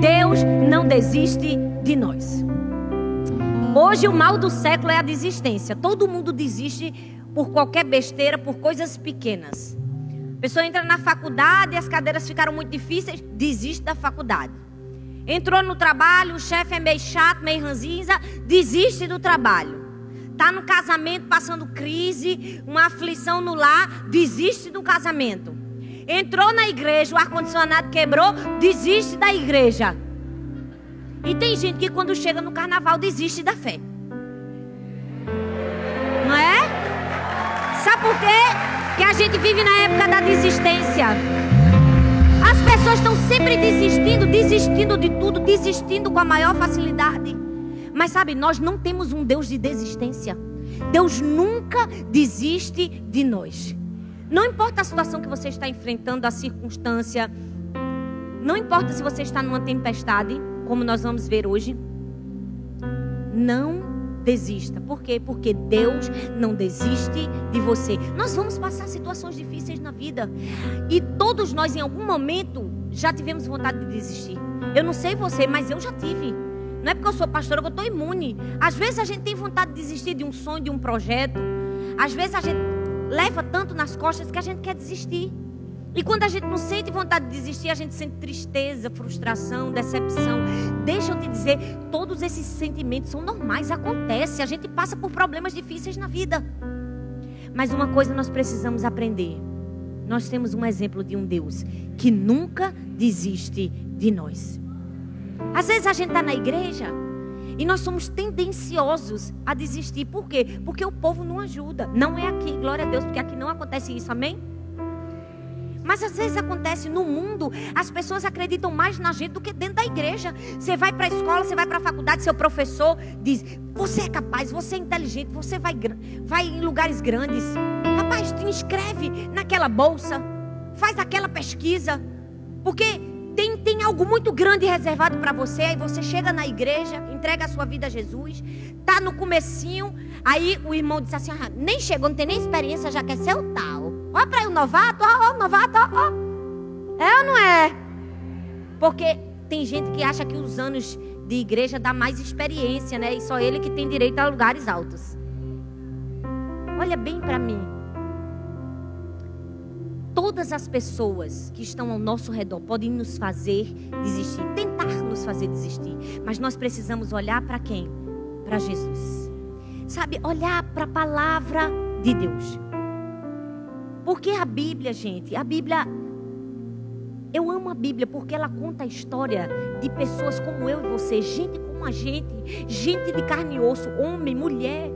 Deus não desiste de nós. Hoje o mal do século é a desistência. Todo mundo desiste por qualquer besteira, por coisas pequenas. A pessoa entra na faculdade as cadeiras ficaram muito difíceis, desiste da faculdade. Entrou no trabalho, o chefe é meio chato, meio ranzinza, desiste do trabalho. Tá no casamento passando crise, uma aflição no lar, desiste do casamento. Entrou na igreja, o ar-condicionado quebrou, desiste da igreja. E tem gente que quando chega no carnaval desiste da fé. Não é? Sabe por quê? Que a gente vive na época da desistência. As pessoas estão sempre desistindo, desistindo de tudo, desistindo com a maior facilidade. Mas sabe, nós não temos um Deus de desistência. Deus nunca desiste de nós. Não importa a situação que você está enfrentando, a circunstância, não importa se você está numa tempestade, como nós vamos ver hoje, não desista. Por quê? Porque Deus não desiste de você. Nós vamos passar situações difíceis na vida. E todos nós, em algum momento, já tivemos vontade de desistir. Eu não sei você, mas eu já tive. Não é porque eu sou pastora que eu estou imune. Às vezes a gente tem vontade de desistir de um sonho, de um projeto. Às vezes a gente leva tanto nas costas que a gente quer desistir. E quando a gente não sente vontade de desistir, a gente sente tristeza, frustração, decepção. Deixa eu te dizer, todos esses sentimentos são normais, acontece. A gente passa por problemas difíceis na vida. Mas uma coisa nós precisamos aprender. Nós temos um exemplo de um Deus que nunca desiste de nós. Às vezes a gente está na igreja e nós somos tendenciosos a desistir. Por quê? Porque o povo não ajuda. Não é aqui, glória a Deus, porque aqui não acontece isso, amém? Mas às vezes acontece no mundo, as pessoas acreditam mais na gente do que dentro da igreja. Você vai para a escola, você vai para a faculdade, seu professor diz: Você é capaz, você é inteligente, você vai, vai em lugares grandes. Rapaz, te inscreve naquela bolsa, faz aquela pesquisa, porque tem, tem algo muito grande reservado para você. Aí você chega na igreja, entrega a sua vida a Jesus, tá no comecinho, aí o irmão diz assim: ah, nem chegou, não tem nem experiência, já quer ser o tal. Olha para o novato, ó, ó, novato, ó, ó. É ou não é? Porque tem gente que acha que os anos de igreja dá mais experiência, né? E só ele que tem direito a lugares altos. Olha bem para mim. Todas as pessoas que estão ao nosso redor podem nos fazer desistir, tentar nos fazer desistir, mas nós precisamos olhar para quem? Para Jesus. Sabe, olhar para a palavra de Deus. Porque a Bíblia, gente, a Bíblia. Eu amo a Bíblia porque ela conta a história de pessoas como eu e você, gente como a gente, gente de carne e osso, homem, mulher,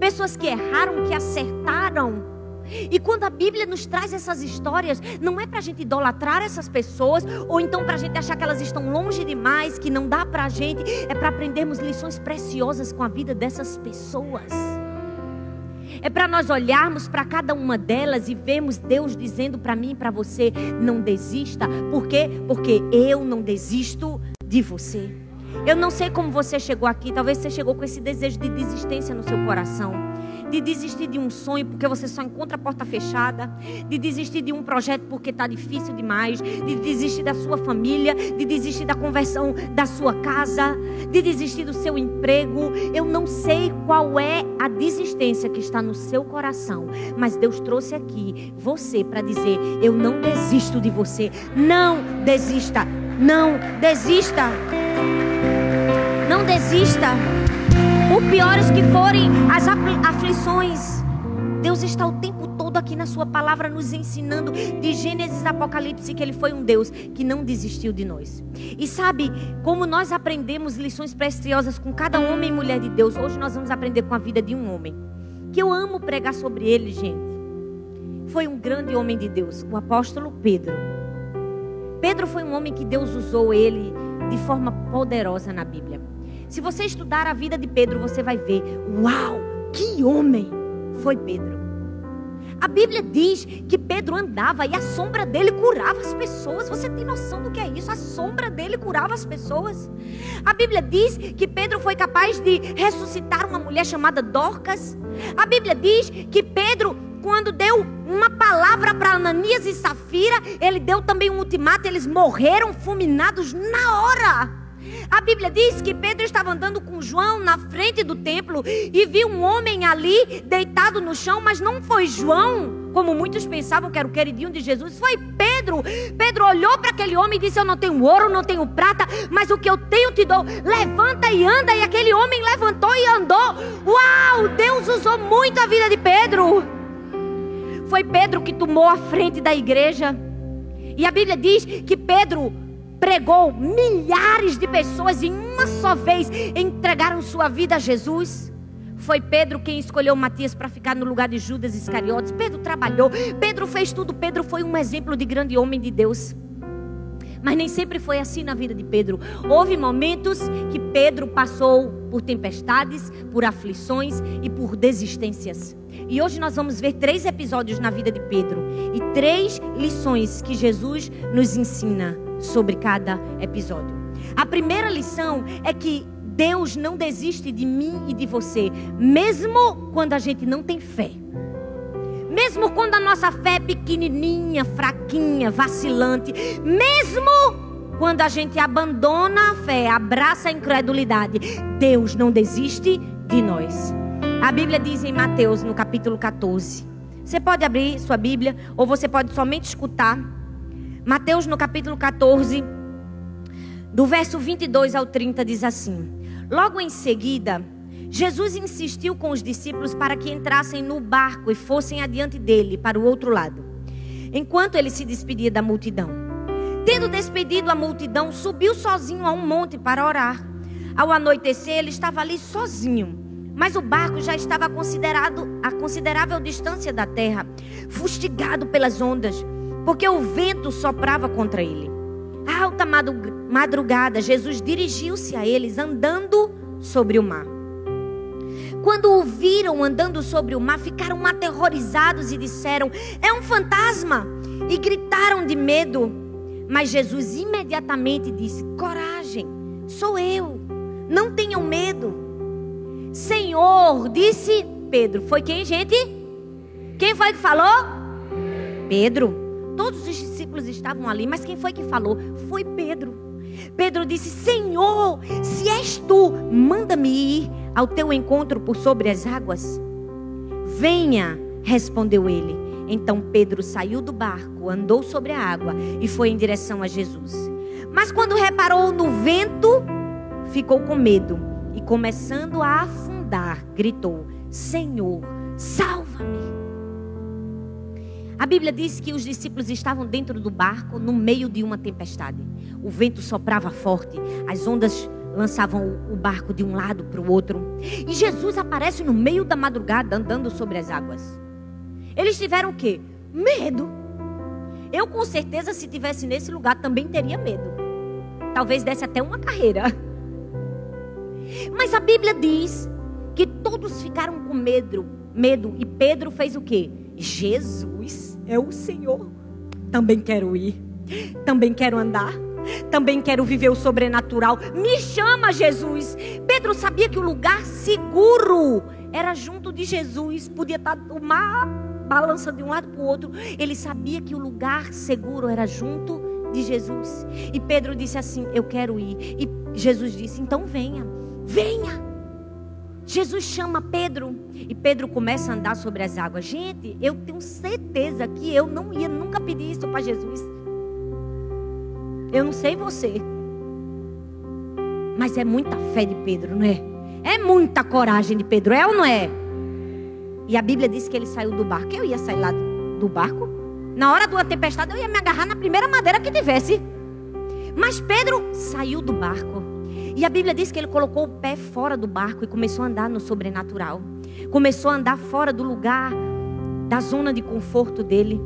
pessoas que erraram, que acertaram. E quando a Bíblia nos traz essas histórias, não é para a gente idolatrar essas pessoas, ou então para a gente achar que elas estão longe demais, que não dá para a gente, é para aprendermos lições preciosas com a vida dessas pessoas. É para nós olharmos para cada uma delas e vermos Deus dizendo para mim e para você: não desista. Por quê? Porque eu não desisto de você. Eu não sei como você chegou aqui, talvez você chegou com esse desejo de desistência no seu coração de desistir de um sonho porque você só encontra a porta fechada, de desistir de um projeto porque está difícil demais, de desistir da sua família, de desistir da conversão da sua casa, de desistir do seu emprego. Eu não sei qual é a desistência que está no seu coração, mas Deus trouxe aqui você para dizer: Eu não desisto de você. Não desista, não desista. Não desista. Por piores que forem as aflições, Deus está o tempo todo aqui na Sua palavra nos ensinando de Gênesis a Apocalipse que Ele foi um Deus que não desistiu de nós. E sabe como nós aprendemos lições preciosas com cada homem e mulher de Deus? Hoje nós vamos aprender com a vida de um homem que eu amo pregar sobre ele, gente. Foi um grande homem de Deus, o apóstolo Pedro. Pedro foi um homem que Deus usou ele de forma poderosa na Bíblia. Se você estudar a vida de Pedro, você vai ver: uau, que homem foi Pedro. A Bíblia diz que Pedro andava e a sombra dele curava as pessoas. Você tem noção do que é isso? A sombra dele curava as pessoas. A Bíblia diz que Pedro foi capaz de ressuscitar uma mulher chamada Dorcas. A Bíblia diz que Pedro quando deu uma palavra para Ananias e Safira, ele deu também um ultimato, eles morreram fulminados na hora. A Bíblia diz que Pedro estava andando com João na frente do templo e viu um homem ali deitado no chão, mas não foi João, como muitos pensavam que era o queridinho de Jesus, foi Pedro. Pedro olhou para aquele homem e disse: Eu não tenho ouro, não tenho prata, mas o que eu tenho te dou. Levanta e anda. E aquele homem levantou e andou. Uau! Deus usou muito a vida de Pedro. Foi Pedro que tomou a frente da igreja. E a Bíblia diz que Pedro pregou, milhares de pessoas em uma só vez entregaram sua vida a Jesus. Foi Pedro quem escolheu Matias para ficar no lugar de Judas Iscariotes. Pedro trabalhou, Pedro fez tudo. Pedro foi um exemplo de grande homem de Deus. Mas nem sempre foi assim na vida de Pedro. Houve momentos que Pedro passou por tempestades, por aflições e por desistências. E hoje nós vamos ver três episódios na vida de Pedro e três lições que Jesus nos ensina sobre cada episódio. A primeira lição é que Deus não desiste de mim e de você, mesmo quando a gente não tem fé. Mesmo quando a nossa fé é pequenininha, fraquinha, vacilante, mesmo quando a gente abandona a fé, abraça a incredulidade, Deus não desiste de nós. A Bíblia diz em Mateus, no capítulo 14. Você pode abrir sua Bíblia ou você pode somente escutar Mateus no capítulo 14, do verso 22 ao 30 diz assim: Logo em seguida, Jesus insistiu com os discípulos para que entrassem no barco e fossem adiante dele para o outro lado, enquanto ele se despedia da multidão. Tendo despedido a multidão, subiu sozinho a um monte para orar. Ao anoitecer, ele estava ali sozinho, mas o barco já estava considerado a considerável distância da terra, fustigado pelas ondas porque o vento soprava contra ele. À alta madrugada, Jesus dirigiu-se a eles andando sobre o mar. Quando o viram andando sobre o mar, ficaram aterrorizados e disseram: É um fantasma! E gritaram de medo. Mas Jesus imediatamente disse: Coragem, sou eu, não tenham medo. Senhor, disse Pedro: Foi quem, gente? Quem foi que falou? Pedro. Todos os discípulos estavam ali, mas quem foi que falou? Foi Pedro. Pedro disse: Senhor, se és tu, manda-me ir ao teu encontro por sobre as águas. Venha, respondeu ele. Então Pedro saiu do barco, andou sobre a água e foi em direção a Jesus. Mas quando reparou no vento, ficou com medo e, começando a afundar, gritou: Senhor, salva-me. A Bíblia diz que os discípulos estavam dentro do barco no meio de uma tempestade. O vento soprava forte, as ondas lançavam o barco de um lado para o outro. E Jesus aparece no meio da madrugada andando sobre as águas. Eles tiveram o quê? Medo. Eu com certeza se tivesse nesse lugar também teria medo. Talvez desse até uma carreira. Mas a Bíblia diz que todos ficaram com medo, medo e Pedro fez o quê? Jesus é o Senhor. Também quero ir, também quero andar, também quero viver o sobrenatural. Me chama, Jesus. Pedro sabia que o lugar seguro era junto de Jesus. Podia estar o mar balança de um lado para o outro. Ele sabia que o lugar seguro era junto de Jesus. E Pedro disse assim: Eu quero ir. E Jesus disse: Então venha, venha. Jesus chama Pedro e Pedro começa a andar sobre as águas. Gente, eu tenho certeza que eu não ia nunca pedir isso para Jesus. Eu não sei você, mas é muita fé de Pedro, não é? É muita coragem de Pedro, é ou não é? E a Bíblia diz que ele saiu do barco. Eu ia sair lá do barco. Na hora de uma tempestade, eu ia me agarrar na primeira madeira que tivesse. Mas Pedro saiu do barco. E a Bíblia diz que ele colocou o pé fora do barco e começou a andar no sobrenatural. Começou a andar fora do lugar, da zona de conforto dele.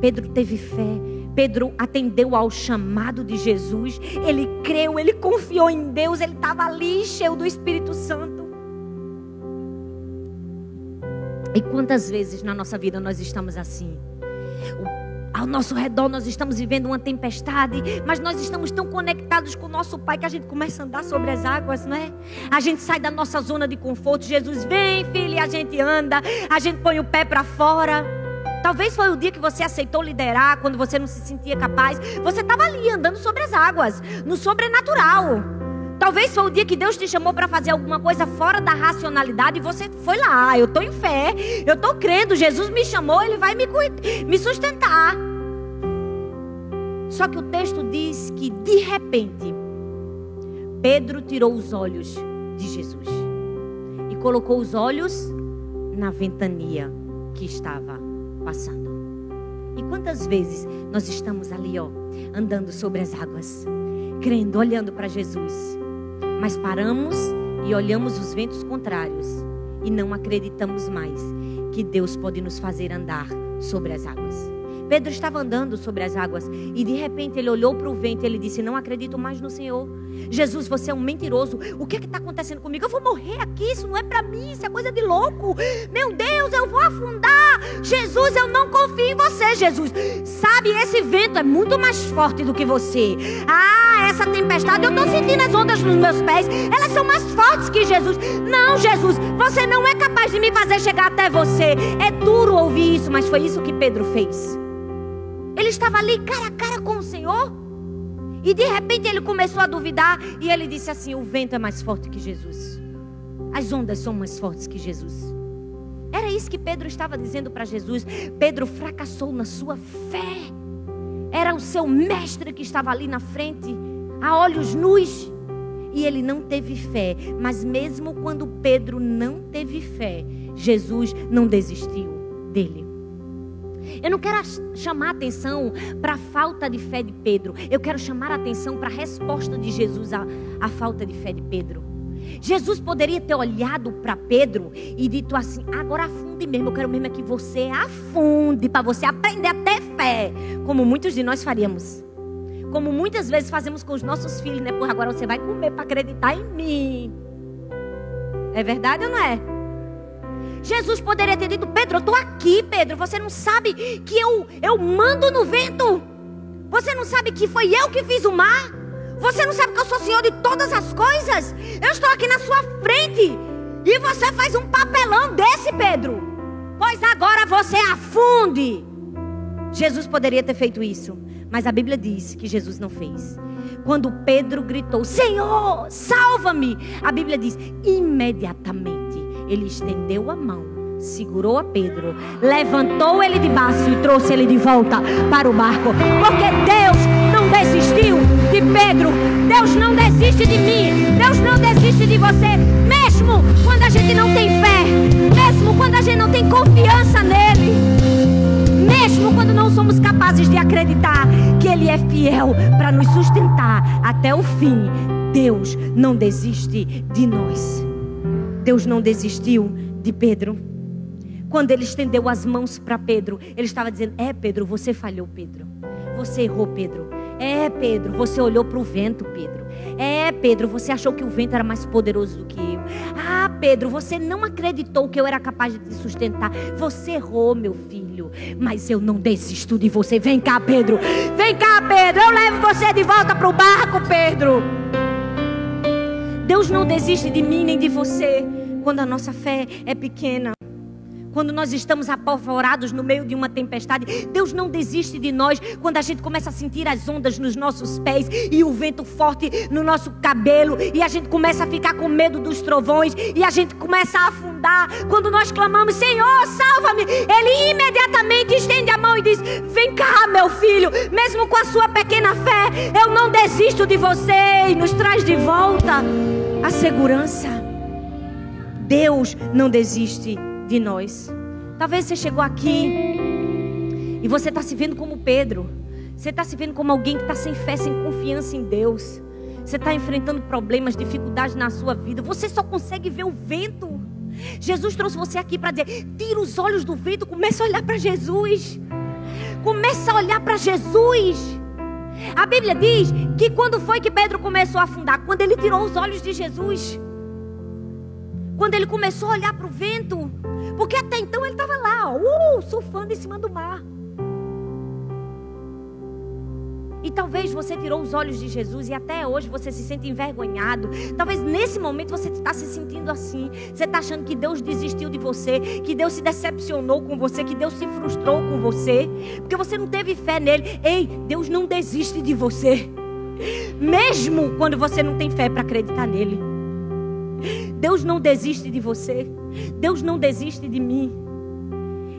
Pedro teve fé. Pedro atendeu ao chamado de Jesus. Ele creu, ele confiou em Deus. Ele estava ali cheio do Espírito Santo. E quantas vezes na nossa vida nós estamos assim? O ao nosso redor nós estamos vivendo uma tempestade, mas nós estamos tão conectados com o nosso Pai que a gente começa a andar sobre as águas, não é? A gente sai da nossa zona de conforto. Jesus vem, filho, e a gente anda, a gente põe o pé para fora. Talvez foi o dia que você aceitou liderar, quando você não se sentia capaz. Você estava ali andando sobre as águas, no sobrenatural. Talvez foi o dia que Deus te chamou para fazer alguma coisa fora da racionalidade e você foi lá. Eu estou em fé, eu estou crendo. Jesus me chamou, Ele vai me, me sustentar. Só que o texto diz que de repente Pedro tirou os olhos de Jesus e colocou os olhos na ventania que estava passando. E quantas vezes nós estamos ali, ó, andando sobre as águas, crendo, olhando para Jesus, mas paramos e olhamos os ventos contrários e não acreditamos mais que Deus pode nos fazer andar sobre as águas. Pedro estava andando sobre as águas e de repente ele olhou para o vento e ele disse: Não acredito mais no Senhor. Jesus, você é um mentiroso. O que é está acontecendo comigo? Eu vou morrer aqui. Isso não é para mim. Isso é coisa de louco. Meu Deus, eu vou afundar. Jesus, eu não confio em você, Jesus. Sabe, esse vento é muito mais forte do que você. Ah, essa tempestade, eu estou sentindo as ondas nos meus pés. Elas são mais fortes que Jesus. Não, Jesus, você não é capaz de me fazer chegar até você. É duro ouvir isso, mas foi isso que Pedro fez. Estava ali cara a cara com o Senhor. E de repente ele começou a duvidar e ele disse assim: O vento é mais forte que Jesus. As ondas são mais fortes que Jesus. Era isso que Pedro estava dizendo para Jesus. Pedro fracassou na sua fé. Era o seu mestre que estava ali na frente, a olhos nus. E ele não teve fé. Mas mesmo quando Pedro não teve fé, Jesus não desistiu dele. Eu não quero chamar atenção para a falta de fé de Pedro. Eu quero chamar atenção para a resposta de Jesus à, à falta de fé de Pedro. Jesus poderia ter olhado para Pedro e dito assim: agora afunde mesmo, eu quero mesmo é que você afunde, para você aprender a ter fé, como muitos de nós faríamos. Como muitas vezes fazemos com os nossos filhos, né? Por agora você vai comer para acreditar em mim. É verdade ou não é? Jesus poderia ter dito: Pedro, eu estou aqui, Pedro. Você não sabe que eu, eu mando no vento. Você não sabe que foi eu que fiz o mar. Você não sabe que eu sou senhor de todas as coisas. Eu estou aqui na sua frente. E você faz um papelão desse, Pedro. Pois agora você afunde. Jesus poderia ter feito isso. Mas a Bíblia diz que Jesus não fez. Quando Pedro gritou: Senhor, salva-me. A Bíblia diz: imediatamente ele estendeu a mão, segurou a Pedro, levantou ele de baixo e trouxe ele de volta para o barco. Porque Deus não desistiu de Pedro, Deus não desiste de mim, Deus não desiste de você, mesmo quando a gente não tem fé, mesmo quando a gente não tem confiança nele. Mesmo quando não somos capazes de acreditar que Ele é fiel para nos sustentar até o fim, Deus não desiste de nós. Deus não desistiu de Pedro. Quando ele estendeu as mãos para Pedro, ele estava dizendo: É, Pedro, você falhou, Pedro. Você errou, Pedro. É, Pedro, você olhou para o vento, Pedro. É, Pedro, você achou que o vento era mais poderoso do que eu. Ah, Pedro, você não acreditou que eu era capaz de te sustentar. Você errou, meu filho. Mas eu não desisto de você. Vem cá, Pedro. Vem cá, Pedro. Eu levo você de volta para o barco, Pedro. Deus não desiste de mim nem de você quando a nossa fé é pequena. Quando nós estamos apavorados no meio de uma tempestade, Deus não desiste de nós quando a gente começa a sentir as ondas nos nossos pés e o vento forte no nosso cabelo e a gente começa a ficar com medo dos trovões e a gente começa a afundar. Quando nós clamamos, Senhor, salva-me, Ele imediatamente estende a mão e diz: Vem cá, meu filho, mesmo com a sua pequena fé, eu não desisto de você e nos traz de volta a segurança. Deus não desiste de nós. Talvez você chegou aqui e você está se vendo como Pedro. Você está se vendo como alguém que está sem fé, sem confiança em Deus. Você está enfrentando problemas, dificuldades na sua vida. Você só consegue ver o vento. Jesus trouxe você aqui para dizer: tira os olhos do vento, comece a olhar para Jesus. Comece a olhar para Jesus. A Bíblia diz que quando foi que Pedro começou a afundar? Quando ele tirou os olhos de Jesus. Quando ele começou a olhar para o vento. Porque até então ele estava lá, uh, surfando em cima do mar. E talvez você tirou os olhos de Jesus e até hoje você se sente envergonhado. Talvez nesse momento você está se sentindo assim. Você está achando que Deus desistiu de você, que Deus se decepcionou com você, que Deus se frustrou com você, porque você não teve fé nele. Ei, Deus não desiste de você. Mesmo quando você não tem fé para acreditar nele. Deus não desiste de você. Deus não desiste de mim.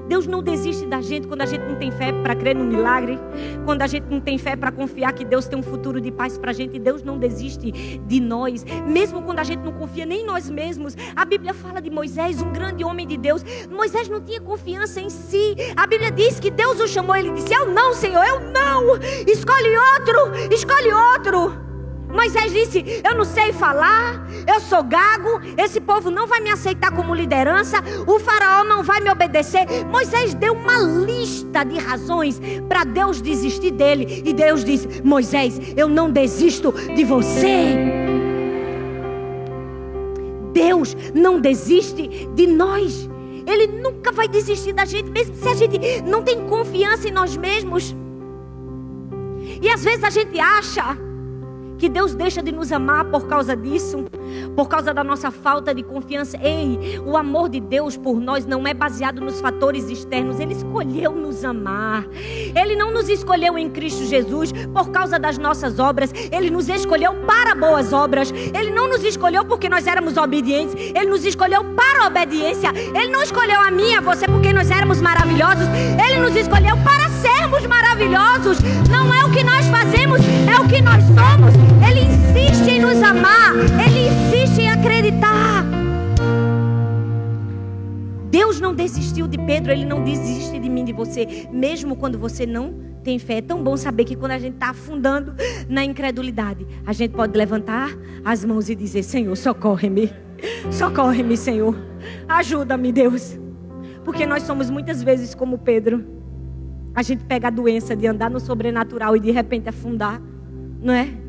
Deus não desiste da gente quando a gente não tem fé para crer no milagre, quando a gente não tem fé para confiar que Deus tem um futuro de paz para a gente. Deus não desiste de nós, mesmo quando a gente não confia nem em nós mesmos. A Bíblia fala de Moisés, um grande homem de Deus. Moisés não tinha confiança em si. A Bíblia diz que Deus o chamou, ele disse: Eu não, Senhor, eu não. Escolhe outro, escolhe outro. Moisés disse: Eu não sei falar, eu sou gago, esse povo não vai me aceitar como liderança, o faraó não vai me obedecer. Moisés deu uma lista de razões para Deus desistir dele. E Deus disse: Moisés, eu não desisto de você. Deus não desiste de nós. Ele nunca vai desistir da gente, mesmo se a gente não tem confiança em nós mesmos. E às vezes a gente acha que Deus deixa de nos amar por causa disso, por causa da nossa falta de confiança. Ei, o amor de Deus por nós não é baseado nos fatores externos, Ele escolheu nos amar. Ele não nos escolheu em Cristo Jesus por causa das nossas obras, Ele nos escolheu para boas obras. Ele não nos escolheu porque nós éramos obedientes, Ele nos escolheu para a obediência. Ele não escolheu a mim, a você, porque nós éramos maravilhosos, Ele nos escolheu para sermos maravilhosos. Não é o que nós fazemos, é o que nós somos. Ele insiste em nos amar. Ele insiste em acreditar. Deus não desistiu de Pedro, Ele não desiste de mim, de você, mesmo quando você não tem fé. É tão bom saber que quando a gente está afundando na incredulidade, a gente pode levantar as mãos e dizer: Senhor, socorre-me, socorre-me, Senhor, ajuda-me, Deus. Porque nós somos muitas vezes como Pedro. A gente pega a doença de andar no sobrenatural e de repente afundar, não é?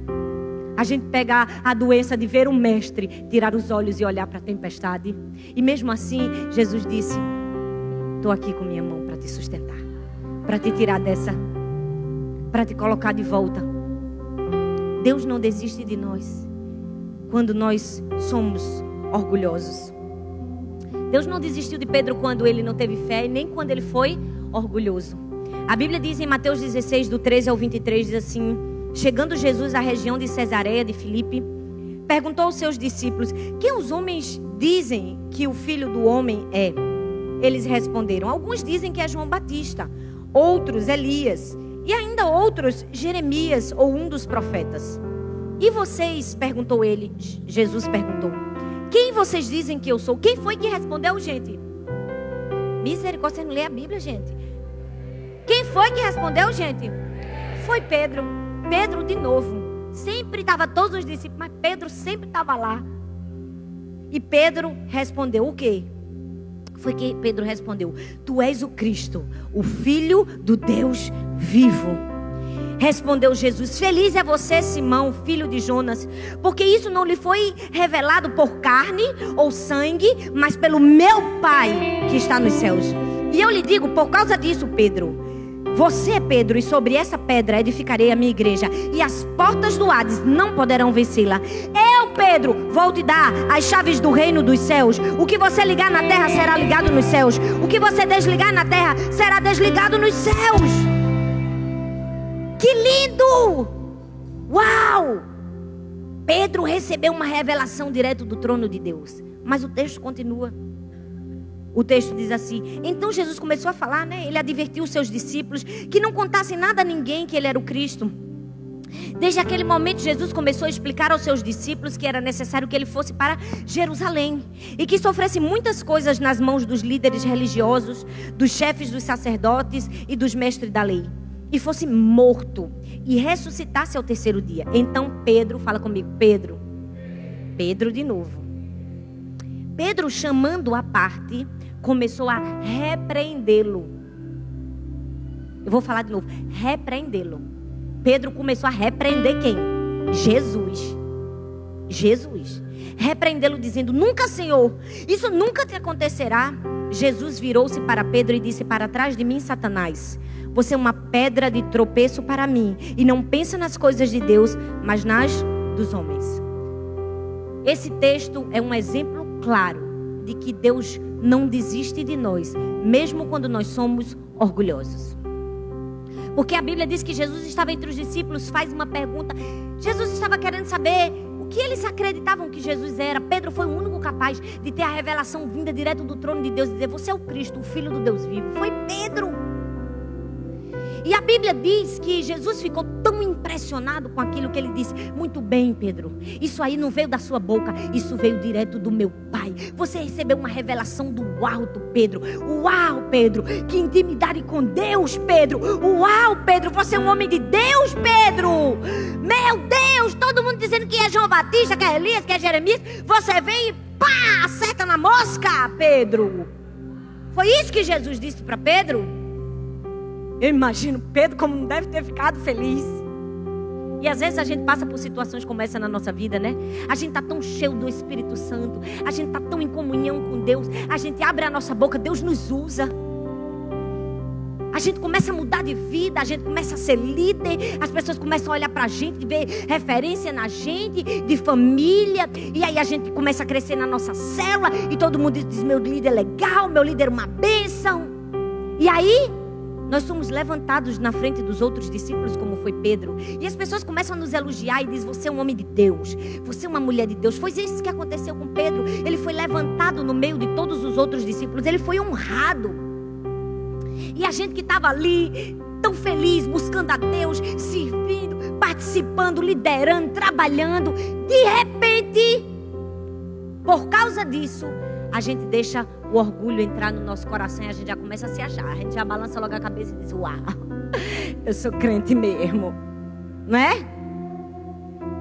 A gente pega a doença de ver o mestre, tirar os olhos e olhar para a tempestade. E mesmo assim, Jesus disse: Estou aqui com minha mão para te sustentar, para te tirar dessa, para te colocar de volta. Deus não desiste de nós quando nós somos orgulhosos. Deus não desistiu de Pedro quando ele não teve fé e nem quando ele foi orgulhoso. A Bíblia diz em Mateus 16, do 13 ao 23, diz assim. Chegando Jesus à região de Cesareia de Filipe, perguntou aos seus discípulos: Quem os homens dizem que o filho do homem é? Eles responderam: Alguns dizem que é João Batista, outros Elias, e ainda outros Jeremias ou um dos profetas. E vocês? perguntou ele. Jesus perguntou: Quem vocês dizem que eu sou? Quem foi que respondeu, gente? Misericórdia, você não lê a Bíblia, gente. Quem foi que respondeu, gente? Foi Pedro. Pedro de novo. Sempre estava todos os discípulos, mas Pedro sempre estava lá. E Pedro respondeu o quê? Foi que Pedro respondeu: Tu és o Cristo, o Filho do Deus vivo. Respondeu Jesus: Feliz é você, Simão, filho de Jonas, porque isso não lhe foi revelado por carne ou sangue, mas pelo meu Pai que está nos céus. E eu lhe digo, por causa disso, Pedro, você, Pedro, e sobre essa pedra edificarei a minha igreja, e as portas do Hades não poderão vencê-la. Eu, Pedro, vou te dar as chaves do reino dos céus. O que você ligar na terra será ligado nos céus. O que você desligar na terra será desligado nos céus. Que lindo! Uau! Pedro recebeu uma revelação direto do trono de Deus. Mas o texto continua. O texto diz assim: Então Jesus começou a falar, né? Ele advertiu os seus discípulos que não contassem nada a ninguém que ele era o Cristo. Desde aquele momento, Jesus começou a explicar aos seus discípulos que era necessário que ele fosse para Jerusalém e que sofresse muitas coisas nas mãos dos líderes religiosos, dos chefes dos sacerdotes e dos mestres da lei, e fosse morto e ressuscitasse ao terceiro dia. Então Pedro, fala comigo, Pedro, Pedro de novo. Pedro, chamando a parte, começou a repreendê-lo. Eu vou falar de novo, repreendê-lo. Pedro começou a repreender quem? Jesus. Jesus. Repreendê-lo dizendo: Nunca, Senhor, isso nunca te acontecerá. Jesus virou-se para Pedro e disse: Para trás de mim, Satanás. Você é uma pedra de tropeço para mim. E não pensa nas coisas de Deus, mas nas dos homens. Esse texto é um exemplo claro de que Deus não desiste de nós, mesmo quando nós somos orgulhosos. Porque a Bíblia diz que Jesus estava entre os discípulos, faz uma pergunta. Jesus estava querendo saber o que eles acreditavam que Jesus era. Pedro foi o único capaz de ter a revelação vinda direto do trono de Deus e dizer: Você é o Cristo, o Filho do Deus vivo. Foi Pedro. E a Bíblia diz que Jesus ficou impressionado com aquilo que ele disse. Muito bem, Pedro. Isso aí não veio da sua boca, isso veio direto do meu Pai. Você recebeu uma revelação do alto, Pedro. Uau, Pedro. Que intimidade com Deus, Pedro. Uau, Pedro. Você é um homem de Deus, Pedro. Meu Deus. Todo mundo dizendo que é João Batista, que é Elias, que é Jeremias. Você vem e pá, acerta na mosca, Pedro. Foi isso que Jesus disse para Pedro? Eu imagino Pedro como não deve ter ficado feliz. E às vezes a gente passa por situações como essa na nossa vida, né? A gente está tão cheio do Espírito Santo, a gente está tão em comunhão com Deus, a gente abre a nossa boca, Deus nos usa. A gente começa a mudar de vida, a gente começa a ser líder, as pessoas começam a olhar para a gente, ver referência na gente, de família, e aí a gente começa a crescer na nossa célula, e todo mundo diz: meu líder é legal, meu líder é uma bênção. E aí, nós somos levantados na frente dos outros discípulos, como foi Pedro. E as pessoas começam a nos elogiar e dizem: Você é um homem de Deus, você é uma mulher de Deus. Foi isso que aconteceu com Pedro. Ele foi levantado no meio de todos os outros discípulos, ele foi honrado. E a gente que estava ali, tão feliz, buscando a Deus, servindo, participando, liderando, trabalhando, de repente, por causa disso, a gente deixa o orgulho entrar no nosso coração e a gente já começa a se achar. A gente já balança logo a cabeça e diz: Uau, eu sou crente mesmo. Não é?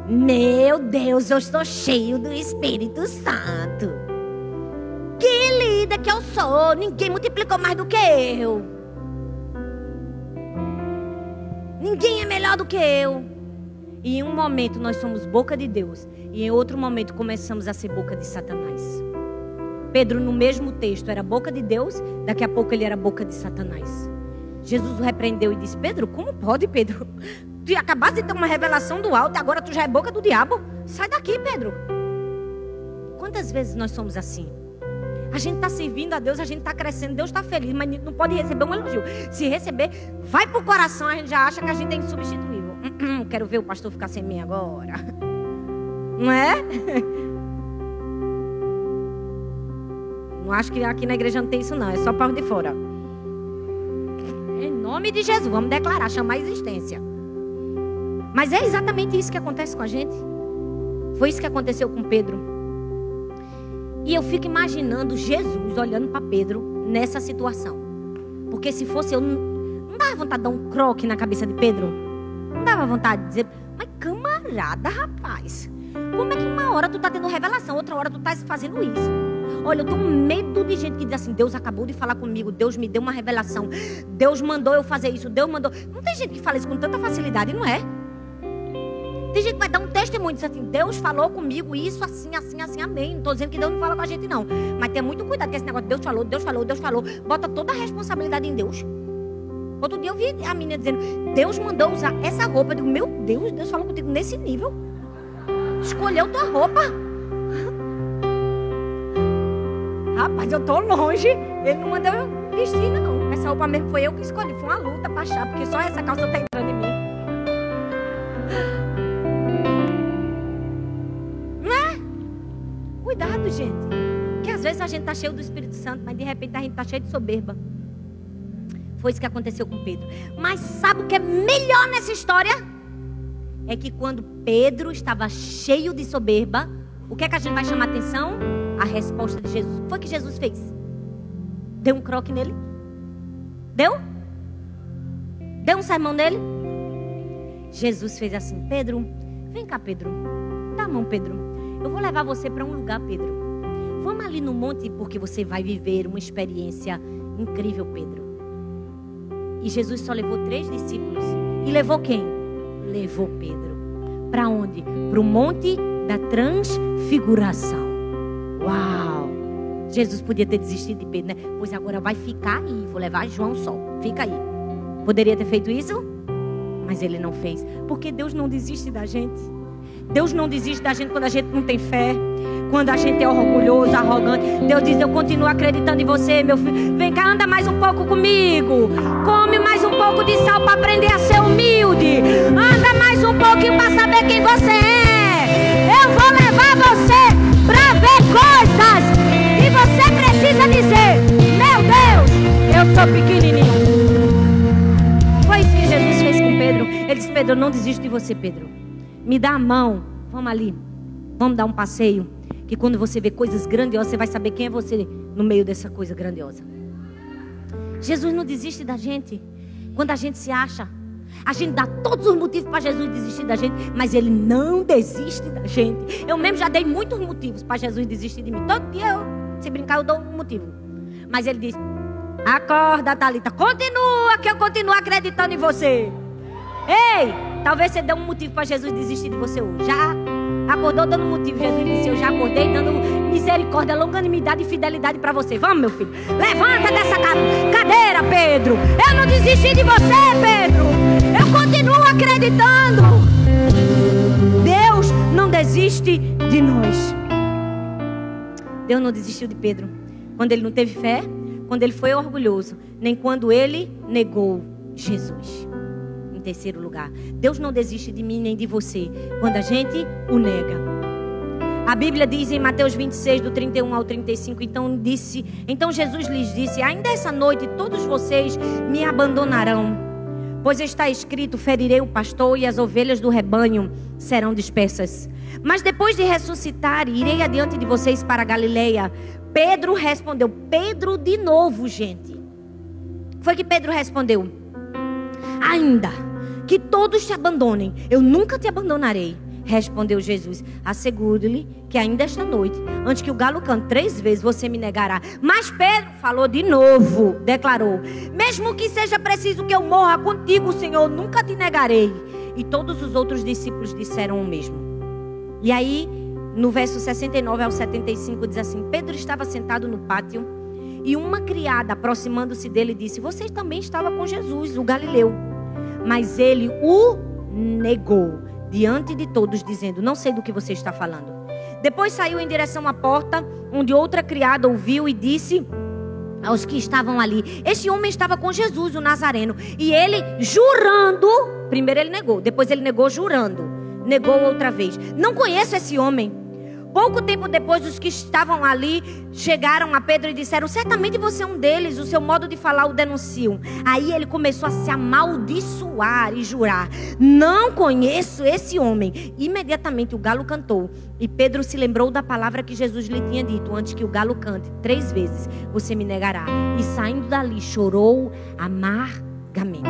Meu Deus, eu estou cheio do Espírito Santo. Que líder que eu sou! Ninguém multiplicou mais do que eu. Ninguém é melhor do que eu. E em um momento nós somos boca de Deus, e em outro momento começamos a ser boca de Satanás. Pedro, no mesmo texto, era boca de Deus, daqui a pouco ele era boca de Satanás. Jesus o repreendeu e disse: Pedro, como pode, Pedro? Tu acabaste de ter uma revelação do alto e agora tu já é boca do diabo? Sai daqui, Pedro. Quantas vezes nós somos assim? A gente está servindo a Deus, a gente está crescendo, Deus está feliz, mas não pode receber um elogio. Se receber, vai para o coração, a gente já acha que a gente é insubstituível. Quero ver o pastor ficar sem mim agora. Não é? Não acho que aqui na igreja não tem isso, não. É só para de fora. Em nome de Jesus, vamos declarar, chamar a existência. Mas é exatamente isso que acontece com a gente. Foi isso que aconteceu com Pedro. E eu fico imaginando Jesus olhando para Pedro nessa situação. Porque se fosse eu, não dava vontade de dar um croque na cabeça de Pedro? Não dava vontade de dizer, mas camarada, rapaz, como é que uma hora tu tá tendo revelação, outra hora tu tá fazendo isso? Olha, eu tenho medo de gente que diz assim: Deus acabou de falar comigo, Deus me deu uma revelação, Deus mandou eu fazer isso, Deus mandou. Não tem gente que fala isso com tanta facilidade, não é? Tem gente que vai dar um testemunho diz assim: Deus falou comigo isso, assim, assim, assim, amém. Não estou dizendo que Deus não fala com a gente, não. Mas tenha muito cuidado com esse negócio: Deus falou, Deus falou, Deus falou. Bota toda a responsabilidade em Deus. Outro dia eu vi a menina dizendo: Deus mandou usar essa roupa. Eu digo: Meu Deus, Deus falou contigo nesse nível. Escolheu tua roupa. Rapaz, eu tô longe. Ele não mandou eu vestir, não. Essa roupa mesmo foi eu que escolhi. Foi uma luta pra achar, porque só essa calça tá entrando em mim. Não é? Cuidado, gente. Porque às vezes a gente tá cheio do Espírito Santo, mas de repente a gente tá cheio de soberba. Foi isso que aconteceu com Pedro. Mas sabe o que é melhor nessa história? É que quando Pedro estava cheio de soberba, o que é que a gente vai chamar atenção? A resposta de Jesus. Foi que Jesus fez? Deu um croque nele? Deu? Deu um sermão nele? Jesus fez assim: Pedro, vem cá, Pedro. Dá a mão, Pedro. Eu vou levar você para um lugar, Pedro. Vamos ali no monte porque você vai viver uma experiência incrível, Pedro. E Jesus só levou três discípulos. E levou quem? Levou Pedro. Para onde? Para o monte da transfiguração. Uau! Jesus podia ter desistido de Pedro, né? Pois agora vai ficar aí, vou levar João só. Fica aí. Poderia ter feito isso? Mas ele não fez. Porque Deus não desiste da gente. Deus não desiste da gente quando a gente não tem fé. Quando a gente é orgulhoso, arrogante. Deus diz: Eu continuo acreditando em você, meu filho. Vem cá, anda mais um pouco comigo. Come mais um pouco de sal para aprender a ser humilde. Anda mais um pouquinho para saber quem você é. Eu vou levar você para ver E você precisa dizer: Meu Deus, eu sou pequenininho. Foi isso que Jesus fez com Pedro. Ele disse: Pedro, não desisto de você, Pedro. Me dá a mão. Vamos ali. Vamos dar um passeio. Que quando você vê coisas grandiosas, você vai saber quem é você no meio dessa coisa grandiosa. Jesus não desiste da gente. Quando a gente se acha, a gente dá todos os motivos para Jesus desistir da gente, mas ele não desiste da gente. Eu mesmo já dei muitos motivos para Jesus desistir de mim. Todo dia eu, se brincar, eu dou um motivo. Mas ele diz: Acorda, Thalita, continua que eu continuo acreditando em você. Ei, talvez você dê um motivo para Jesus desistir de você hoje. Já acordou dando motivo. Jesus disse: Eu já acordei dando misericórdia, longanimidade e fidelidade para você. Vamos, meu filho. Levanta dessa cadeira, Pedro. Eu não desisti de você, Pedro. Eu continuo acreditando. Deus não desiste de nós. Deus não desistiu de Pedro. Quando ele não teve fé, quando ele foi orgulhoso, nem quando ele negou Jesus terceiro lugar. Deus não desiste de mim nem de você quando a gente o nega. A Bíblia diz em Mateus 26, do 31 ao 35, então disse, então Jesus lhes disse: Ainda essa noite todos vocês me abandonarão, pois está escrito: ferirei o pastor e as ovelhas do rebanho serão dispersas. Mas depois de ressuscitar, irei adiante de vocês para Galileia. Pedro respondeu, Pedro de novo, gente. Foi que Pedro respondeu: Ainda que todos te abandonem, eu nunca te abandonarei. Respondeu Jesus: Assegure-lhe que ainda esta noite, antes que o galo cante três vezes, você me negará. Mas Pedro falou de novo, declarou: Mesmo que seja preciso que eu morra contigo, Senhor, nunca te negarei. E todos os outros discípulos disseram o mesmo. E aí, no verso 69 ao 75, diz assim: Pedro estava sentado no pátio e uma criada, aproximando-se dele, disse: Você também estava com Jesus, o Galileu. Mas ele o negou diante de todos, dizendo: Não sei do que você está falando. Depois saiu em direção à porta, onde outra criada ouviu e disse aos que estavam ali: Este homem estava com Jesus, o Nazareno. E ele jurando, primeiro ele negou, depois ele negou jurando. Negou outra vez: Não conheço esse homem. Pouco tempo depois, os que estavam ali chegaram a Pedro e disseram: Certamente você é um deles, o seu modo de falar o denunciam. Aí ele começou a se amaldiçoar e jurar: Não conheço esse homem. Imediatamente o galo cantou. E Pedro se lembrou da palavra que Jesus lhe tinha dito antes que o galo cante: Três vezes você me negará. E saindo dali, chorou amargamente.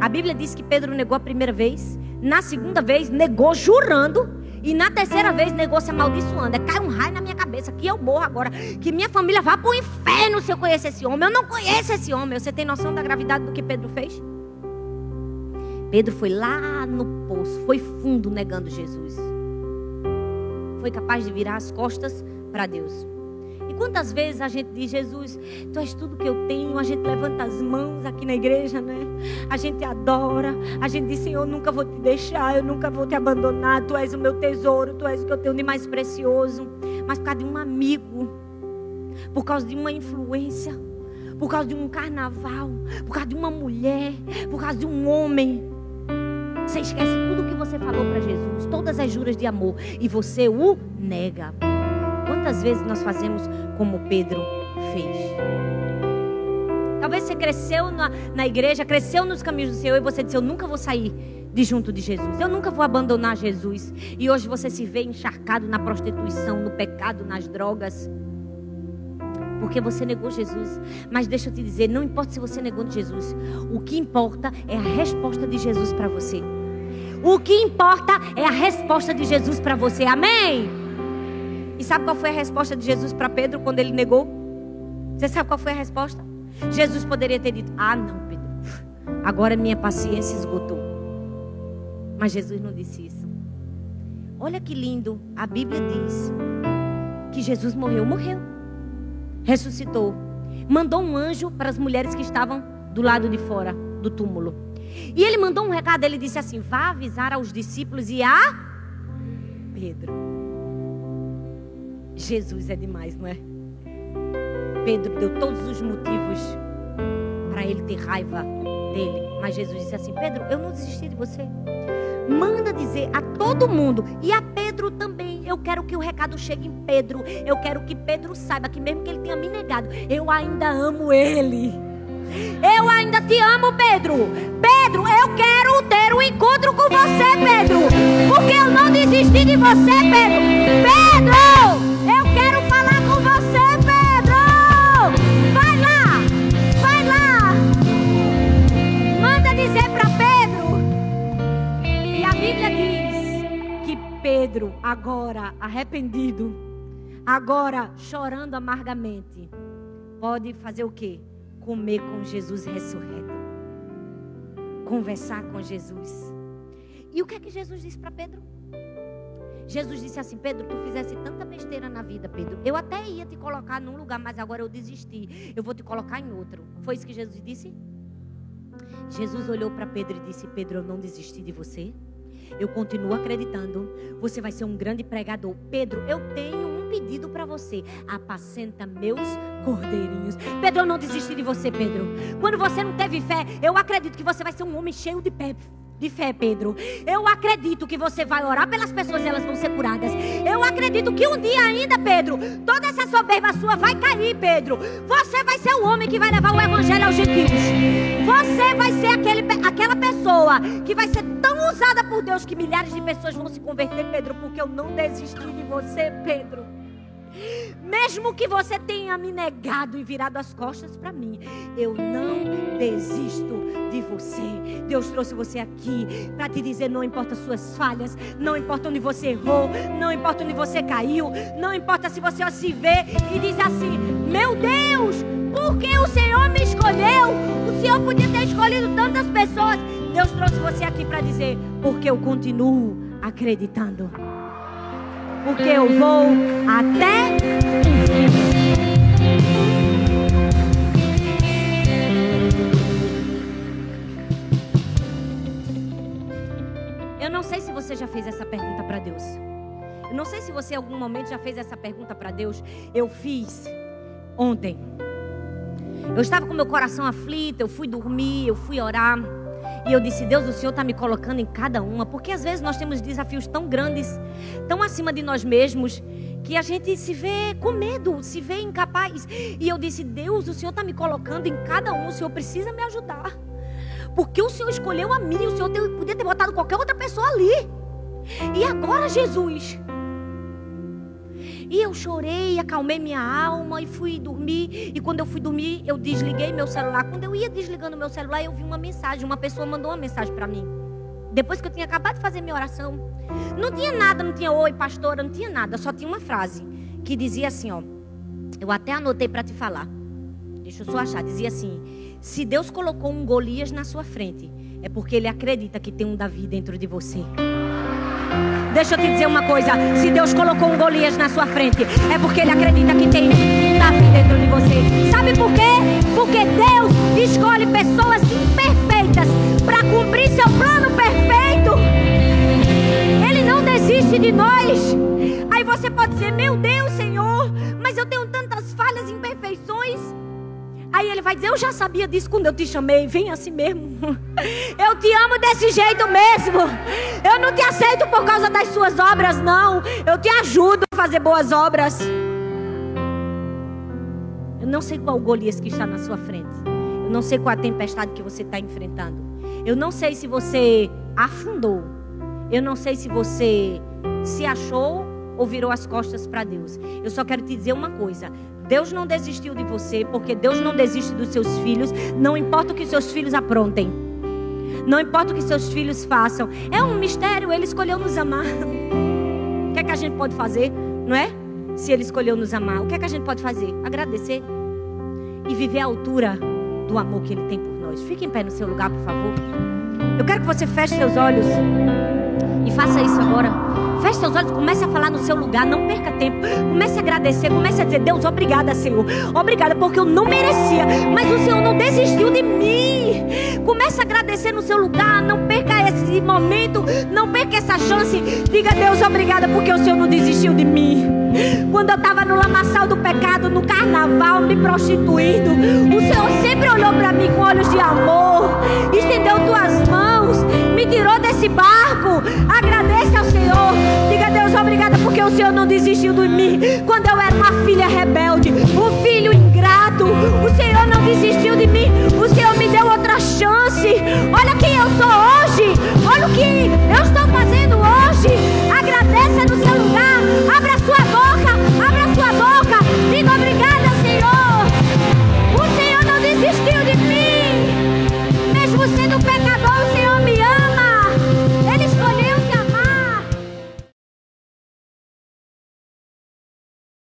A Bíblia diz que Pedro negou a primeira vez, na segunda vez, negou jurando. E na terceira vez se amaldiçoando. É cai um raio na minha cabeça que eu morro agora. Que minha família vá para o inferno se eu conhecer esse homem. Eu não conheço esse homem. Você tem noção da gravidade do que Pedro fez? Pedro foi lá no poço, foi fundo negando Jesus. Foi capaz de virar as costas para Deus. E quantas vezes a gente diz, Jesus, tu és tudo que eu tenho, a gente levanta as mãos aqui na igreja, né? A gente adora, a gente diz, Senhor, eu nunca vou te deixar, eu nunca vou te abandonar, tu és o meu tesouro, tu és o que eu tenho de mais precioso. Mas por causa de um amigo, por causa de uma influência, por causa de um carnaval, por causa de uma mulher, por causa de um homem, você esquece tudo o que você falou para Jesus, todas as juras de amor, e você o nega. Quantas vezes nós fazemos como Pedro fez? Talvez você cresceu na, na igreja, cresceu nos caminhos do Senhor e você disse: Eu nunca vou sair de junto de Jesus, eu nunca vou abandonar Jesus. E hoje você se vê encharcado na prostituição, no pecado, nas drogas. Porque você negou Jesus. Mas deixa eu te dizer: não importa se você negou Jesus, o que importa é a resposta de Jesus para você. O que importa é a resposta de Jesus para você. Amém? E sabe qual foi a resposta de Jesus para Pedro quando ele negou? Você sabe qual foi a resposta? Jesus poderia ter dito: Ah, não, Pedro, agora minha paciência esgotou. Mas Jesus não disse isso. Olha que lindo, a Bíblia diz que Jesus morreu, morreu, ressuscitou, mandou um anjo para as mulheres que estavam do lado de fora. do túmulo. E ele mandou um recado, ele disse assim: vá avisar aos discípulos e a Pedro. Jesus é demais, não é? Pedro deu todos os motivos para ele ter raiva dele. Mas Jesus disse assim: Pedro, eu não desisti de você. Manda dizer a todo mundo e a Pedro também. Eu quero que o recado chegue em Pedro. Eu quero que Pedro saiba que, mesmo que ele tenha me negado, eu ainda amo ele. Eu ainda te amo, Pedro. Pedro, eu quero ter um encontro com você, Pedro. Porque eu não desisti de você, Pedro. Pedro! Pedro, agora arrependido, agora chorando amargamente, pode fazer o quê? Comer com Jesus ressurreto. Conversar com Jesus. E o que é que Jesus disse para Pedro? Jesus disse assim: Pedro, tu fizesse tanta besteira na vida, Pedro. Eu até ia te colocar num lugar, mas agora eu desisti. Eu vou te colocar em outro. Foi isso que Jesus disse? Jesus olhou para Pedro e disse: Pedro, eu não desisti de você. Eu continuo acreditando. Você vai ser um grande pregador. Pedro, eu tenho um pedido para você. Apacenta meus cordeirinhos. Pedro, eu não desisti de você, Pedro. Quando você não teve fé, eu acredito que você vai ser um homem cheio de pé de fé, Pedro. Eu acredito que você vai orar pelas pessoas e elas vão ser curadas. Eu acredito que um dia ainda, Pedro, toda essa soberba sua vai cair, Pedro. Você vai ser o homem que vai levar o evangelho aos gentios. Você vai ser aquele, aquela pessoa que vai ser tão usada por Deus que milhares de pessoas vão se converter, Pedro, porque eu não desisti de você, Pedro. Mesmo que você tenha me negado e virado as costas para mim, eu não desisto de você. Deus trouxe você aqui para te dizer: não importa suas falhas, não importa onde você errou, não importa onde você caiu, não importa se você se vê e diz assim: meu Deus, por que o Senhor me escolheu? O Senhor podia ter escolhido tantas pessoas. Deus trouxe você aqui para dizer: porque eu continuo acreditando porque eu vou até Eu não sei se você já fez essa pergunta para Deus. Eu não sei se você em algum momento já fez essa pergunta para Deus. Eu fiz ontem. Eu estava com meu coração aflito, eu fui dormir, eu fui orar. E eu disse: Deus, o Senhor está me colocando em cada uma, porque às vezes nós temos desafios tão grandes, tão acima de nós mesmos, que a gente se vê com medo, se vê incapaz. E eu disse: Deus, o Senhor está me colocando em cada um, o Senhor precisa me ajudar. Porque o Senhor escolheu a mim, o Senhor podia ter botado qualquer outra pessoa ali. E agora, Jesus, e eu chorei, acalmei minha alma e fui dormir. E quando eu fui dormir, eu desliguei meu celular. Quando eu ia desligando meu celular, eu vi uma mensagem. Uma pessoa mandou uma mensagem para mim. Depois que eu tinha acabado de fazer minha oração. Não tinha nada, não tinha oi, pastora, não tinha nada. Só tinha uma frase que dizia assim, ó. Eu até anotei para te falar. Deixa eu só achar. Dizia assim: Se Deus colocou um Golias na sua frente, é porque Ele acredita que tem um Davi dentro de você. Deixa eu te dizer uma coisa: se Deus colocou um Golias na sua frente, é porque Ele acredita que tem Davi dentro de você. Sabe por quê? Porque Deus escolhe pessoas imperfeitas para cumprir seu plano perfeito. Ele não desiste de nós. Aí você pode dizer: Meu Deus, Senhor, mas eu tenho tantas falhas e imperfeições. Aí ele vai dizer: Eu já sabia disso quando eu te chamei. Vem assim mesmo. Eu te amo desse jeito mesmo. Eu não te aceito por causa das suas obras, não. Eu te ajudo a fazer boas obras. Eu não sei qual Golias que está na sua frente. Eu não sei qual a tempestade que você está enfrentando. Eu não sei se você afundou. Eu não sei se você se achou ou virou as costas para Deus. Eu só quero te dizer uma coisa: Deus não desistiu de você, porque Deus não desiste dos seus filhos. Não importa o que seus filhos aprontem. Não importa o que seus filhos façam. É um mistério, Ele escolheu nos amar. O que é que a gente pode fazer, não é? Se Ele escolheu nos amar, o que é que a gente pode fazer? Agradecer e viver à altura do amor que Ele tem por nós. Fique em pé no seu lugar, por favor. Eu quero que você feche seus olhos. E faça isso agora. Feche seus olhos, comece a falar no seu lugar, não perca tempo. Comece a agradecer, comece a dizer: Deus, obrigada, Senhor. Obrigada, porque eu não merecia, mas o Senhor não desistiu de mim. Comece a agradecer no seu lugar, não perca esse momento, não perca essa chance. Diga: Deus, obrigada, porque o Senhor não desistiu de mim. Quando eu estava no lamaçal do pecado, no carnaval, me prostituindo, o Senhor sempre olhou para mim com olhos de amor, estendeu tuas mãos, me tirou desse barco. Agradeça ao Senhor. Diga a Deus obrigada porque o Senhor não desistiu de mim quando eu era uma filha rebelde, um filho ingrato. O Senhor não desistiu de mim. O Senhor me deu outra chance. Olha quem eu sou hoje. Olha o que eu estou fazendo hoje. Agradeça no seu lugar. Abra sua boca.